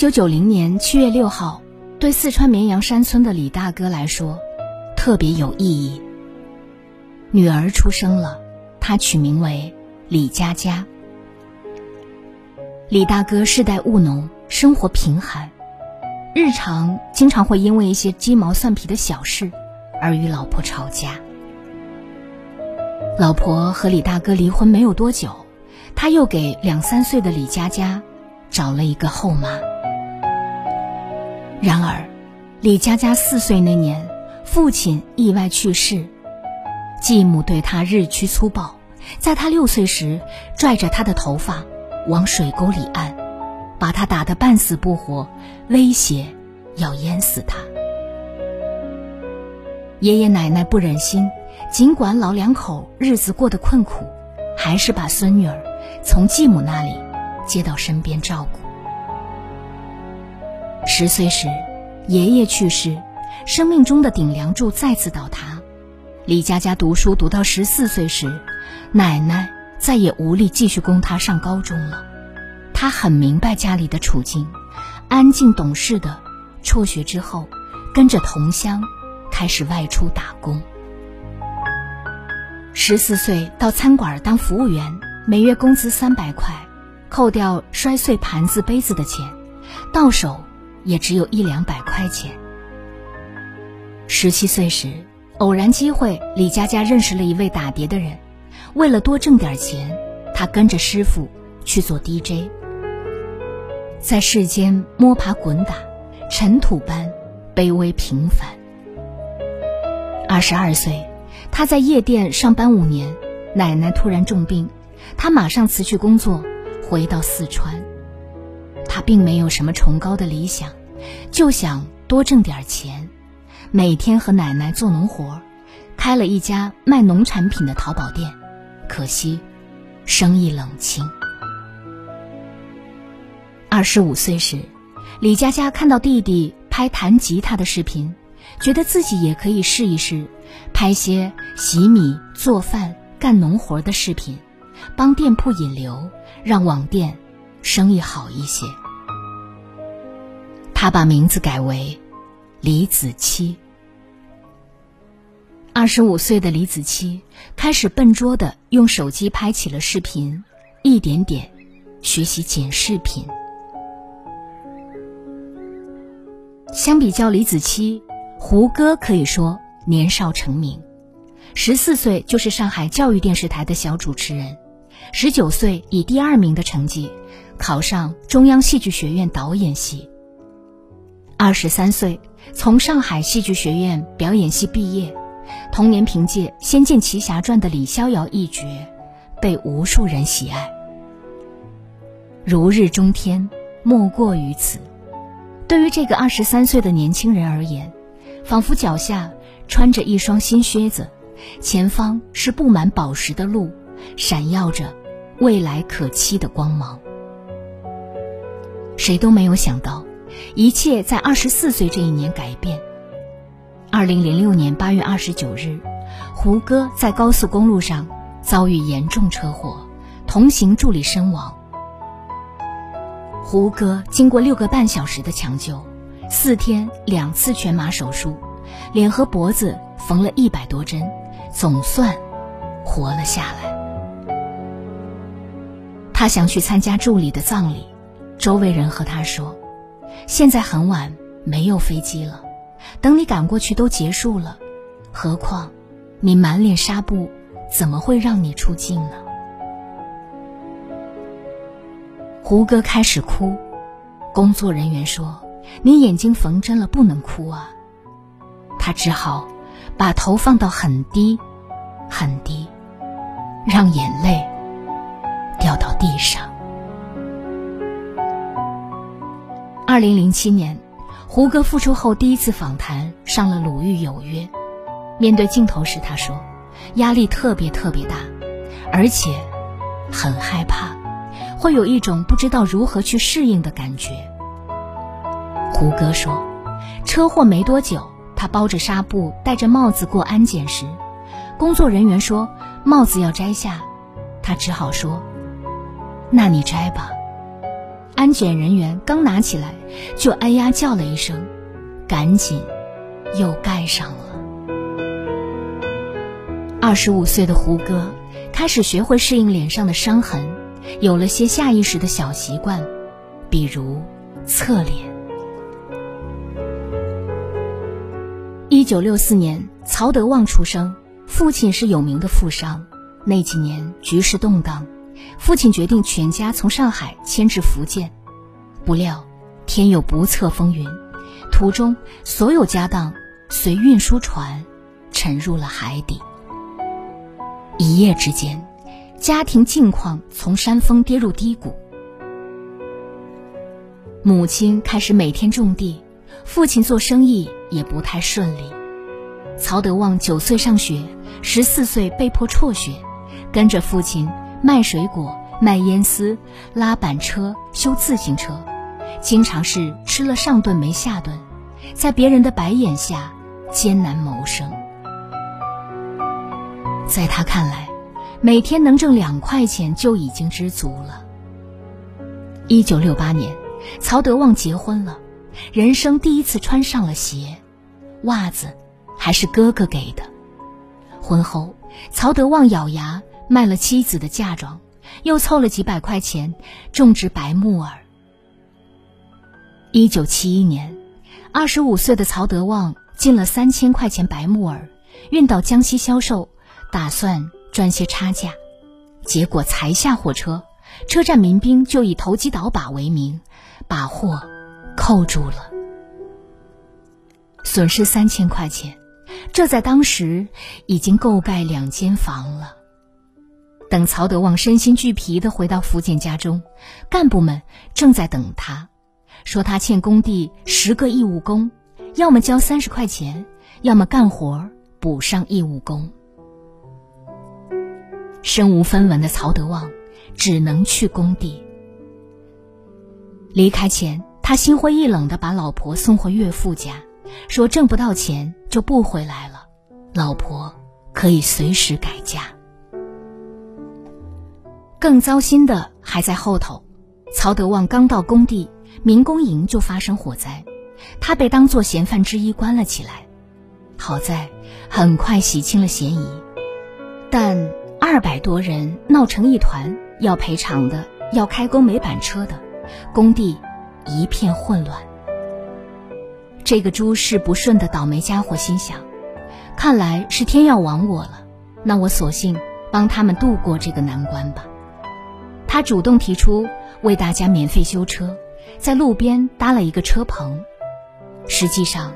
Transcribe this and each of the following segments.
九九零年七月六号，对四川绵阳山村的李大哥来说，特别有意义。女儿出生了，他取名为李佳佳。李大哥世代务农，生活贫寒，日常经常会因为一些鸡毛蒜皮的小事而与老婆吵架。老婆和李大哥离婚没有多久，他又给两三岁的李佳佳找了一个后妈。然而，李佳佳四岁那年，父亲意外去世，继母对她日趋粗暴，在她六岁时，拽着她的头发往水沟里按，把她打得半死不活，威胁要淹死她。爷爷奶奶不忍心，尽管老两口日子过得困苦，还是把孙女儿从继母那里接到身边照顾。十岁时，爷爷去世，生命中的顶梁柱再次倒塌。李佳佳读书读到十四岁时，奶奶再也无力继续供她上高中了。她很明白家里的处境，安静懂事的辍学之后，跟着同乡开始外出打工。十四岁到餐馆当服务员，每月工资三百块，扣掉摔碎盘子杯子的钱，到手。也只有一两百块钱。十七岁时，偶然机会，李佳佳认识了一位打碟的人。为了多挣点钱，他跟着师傅去做 DJ，在世间摸爬滚打，尘土般卑微平凡。二十二岁，他在夜店上班五年，奶奶突然重病，他马上辞去工作，回到四川。并没有什么崇高的理想，就想多挣点钱，每天和奶奶做农活，开了一家卖农产品的淘宝店，可惜，生意冷清。二十五岁时，李佳佳看到弟弟拍弹吉他的视频，觉得自己也可以试一试，拍些洗米、做饭、干农活的视频，帮店铺引流，让网店生意好一些。他把名字改为李子柒。二十五岁的李子柒开始笨拙的用手机拍起了视频，一点点学习剪视频。相比较李子柒，胡歌可以说年少成名，十四岁就是上海教育电视台的小主持人，十九岁以第二名的成绩考上中央戏剧学院导演系。二十三岁，从上海戏剧学院表演系毕业，同年凭借《仙剑奇侠传》的李逍遥一角，被无数人喜爱。如日中天，莫过于此。对于这个二十三岁的年轻人而言，仿佛脚下穿着一双新靴子，前方是布满宝石的路，闪耀着未来可期的光芒。谁都没有想到。一切在二十四岁这一年改变。二零零六年八月二十九日，胡歌在高速公路上遭遇严重车祸，同行助理身亡。胡歌经过六个半小时的抢救，四天两次全麻手术，脸和脖子缝了一百多针，总算活了下来。他想去参加助理的葬礼，周围人和他说。现在很晚，没有飞机了。等你赶过去都结束了，何况你满脸纱布，怎么会让你出镜呢？胡歌开始哭，工作人员说：“你眼睛缝针了，不能哭啊。”他只好把头放到很低，很低，让眼泪掉到地上。二零零七年，胡歌复出后第一次访谈上了《鲁豫有约》，面对镜头时他说：“压力特别特别大，而且很害怕，会有一种不知道如何去适应的感觉。”胡歌说：“车祸没多久，他包着纱布，戴着帽子过安检时，工作人员说帽子要摘下，他只好说：‘那你摘吧。’安检人员刚拿起来，就哎呀叫了一声，赶紧又盖上了。”二十五岁的胡歌开始学会适应脸上的伤痕，有了些下意识的小习惯，比如侧脸。一九六四年，曹德旺出生，父亲是有名的富商。那几年局势动荡，父亲决定全家从上海迁至福建。不料天有不测风云，途中所有家当随运输船沉入了海底。一夜之间，家庭境况从山峰跌入低谷。母亲开始每天种地。父亲做生意也不太顺利，曹德旺九岁上学，十四岁被迫辍学，跟着父亲卖水果、卖烟丝、拉板车、修自行车，经常是吃了上顿没下顿，在别人的白眼下艰难谋生。在他看来，每天能挣两块钱就已经知足了。一九六八年，曹德旺结婚了。人生第一次穿上了鞋，袜子还是哥哥给的。婚后，曹德旺咬牙卖了妻子的嫁妆，又凑了几百块钱种植白木耳。一九七一年，二十五岁的曹德旺进了三千块钱白木耳，运到江西销售，打算赚些差价。结果才下火车，车站民兵就以投机倒把为名，把货。扣住了，损失三千块钱，这在当时已经够盖两间房了。等曹德旺身心俱疲的回到福建家中，干部们正在等他，说他欠工地十个义务工，要么交三十块钱，要么干活补上义务工。身无分文的曹德旺只能去工地。离开前。他心灰意冷的把老婆送回岳父家，说挣不到钱就不回来了，老婆可以随时改嫁。更糟心的还在后头，曹德旺刚到工地，民工营就发生火灾，他被当作嫌犯之一关了起来。好在很快洗清了嫌疑，但二百多人闹成一团，要赔偿的，要开工没板车的，工地。一片混乱。这个诸事不顺的倒霉家伙心想：“看来是天要亡我了，那我索性帮他们度过这个难关吧。”他主动提出为大家免费修车，在路边搭了一个车棚。实际上，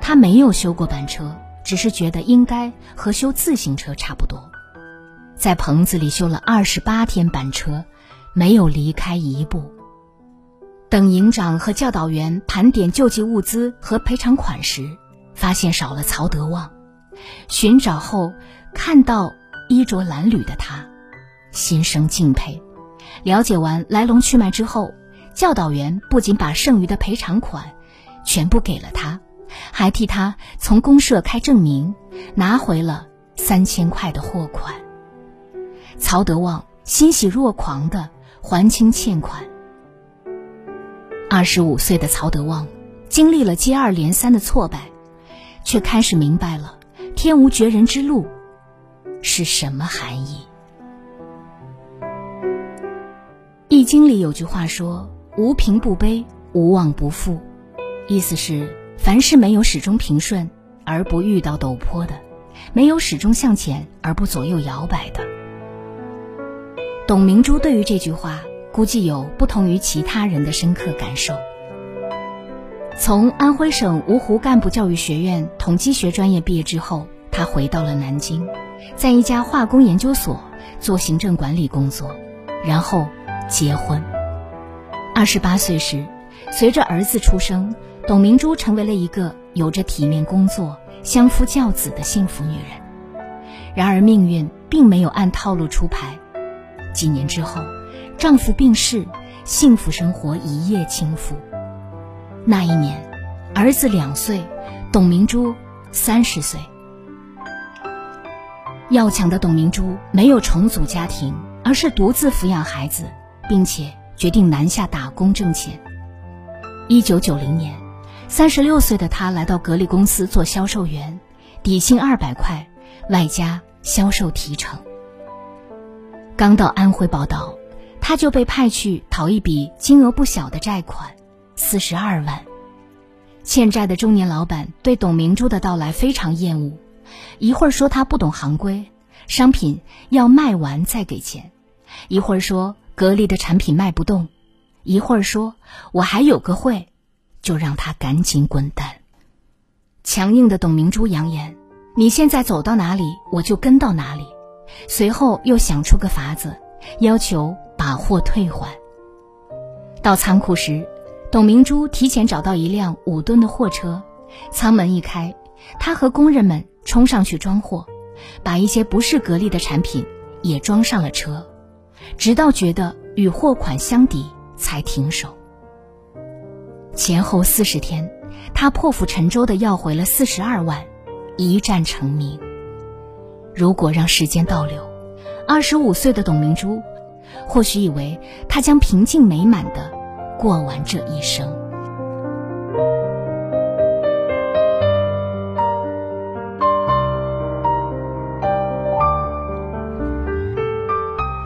他没有修过板车，只是觉得应该和修自行车差不多，在棚子里修了二十八天板车，没有离开一步。等营长和教导员盘点救济物资和赔偿款时，发现少了曹德旺。寻找后，看到衣着褴褛的他，心生敬佩。了解完来龙去脉之后，教导员不仅把剩余的赔偿款全部给了他，还替他从公社开证明，拿回了三千块的货款。曹德旺欣喜若狂地还清欠款。二十五岁的曹德旺，经历了接二连三的挫败，却开始明白了“天无绝人之路”是什么含义。《经》里有句话说：“无平不悲，无往不复。”意思是凡事没有始终平顺而不遇到陡坡的，没有始终向前而不左右摇摆的。董明珠对于这句话。估计有不同于其他人的深刻感受。从安徽省芜湖干部教育学院统计学专业毕业之后，他回到了南京，在一家化工研究所做行政管理工作，然后结婚。二十八岁时，随着儿子出生，董明珠成为了一个有着体面工作、相夫教子的幸福女人。然而，命运并没有按套路出牌。几年之后，丈夫病逝，幸福生活一夜倾覆。那一年，儿子两岁，董明珠三十岁。要强的董明珠没有重组家庭，而是独自抚养孩子，并且。决定南下打工挣钱。一九九零年，三十六岁的他来到格力公司做销售员，底薪二百块，外加销售提成。刚到安徽报道，他就被派去讨一笔金额不小的债款，四十二万。欠债的中年老板对董明珠的到来非常厌恶，一会儿说他不懂行规，商品要卖完再给钱，一会儿说。格力的产品卖不动，一会儿说我还有个会，就让他赶紧滚蛋。强硬的董明珠扬言：“你现在走到哪里，我就跟到哪里。”随后又想出个法子，要求把货退还。到仓库时，董明珠提前找到一辆五吨的货车，舱门一开，她和工人们冲上去装货，把一些不是格力的产品也装上了车。直到觉得与货款相抵，才停手。前后四十天，他破釜沉舟的要回了四十二万，一战成名。如果让时间倒流，二十五岁的董明珠，或许以为她将平静美满的过完这一生。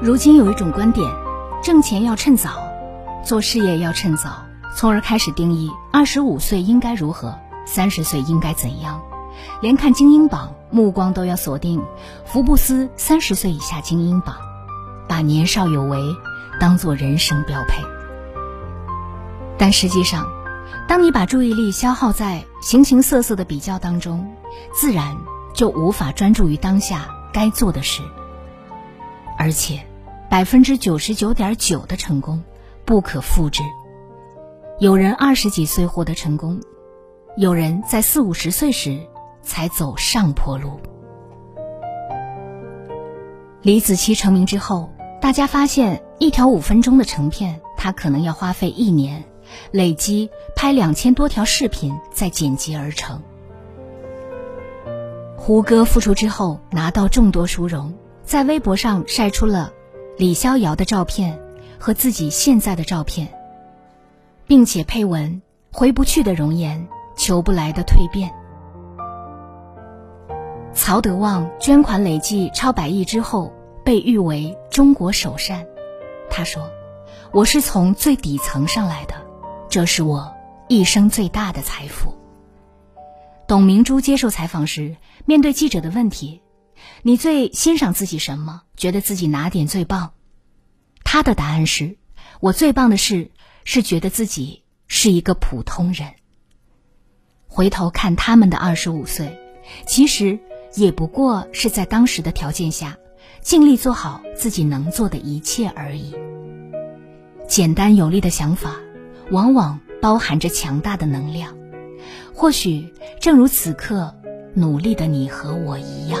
如今有一种观点，挣钱要趁早，做事业要趁早，从而开始定义二十五岁应该如何，三十岁应该怎样，连看精英榜目光都要锁定福布斯三十岁以下精英榜，把年少有为当做人生标配。但实际上，当你把注意力消耗在形形色色的比较当中，自然就无法专注于当下该做的事，而且。百分之九十九点九的成功不可复制。有人二十几岁获得成功，有人在四五十岁时才走上坡路。李子柒成名之后，大家发现一条五分钟的成片，他可能要花费一年，累积拍两千多条视频再剪辑而成。胡歌复出之后拿到众多殊荣，在微博上晒出了。李逍遥的照片和自己现在的照片，并且配文“回不去的容颜，求不来的蜕变”。曹德旺捐款累计超百亿之后，被誉为中国首善。他说：“我是从最底层上来的，这是我一生最大的财富。”董明珠接受采访时，面对记者的问题。你最欣赏自己什么？觉得自己哪点最棒？他的答案是：我最棒的事是觉得自己是一个普通人。回头看他们的二十五岁，其实也不过是在当时的条件下，尽力做好自己能做的一切而已。简单有力的想法，往往包含着强大的能量。或许正如此刻努力的你和我一样。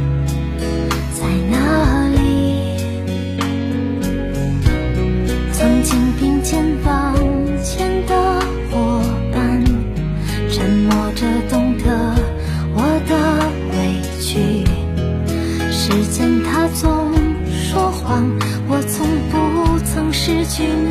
曾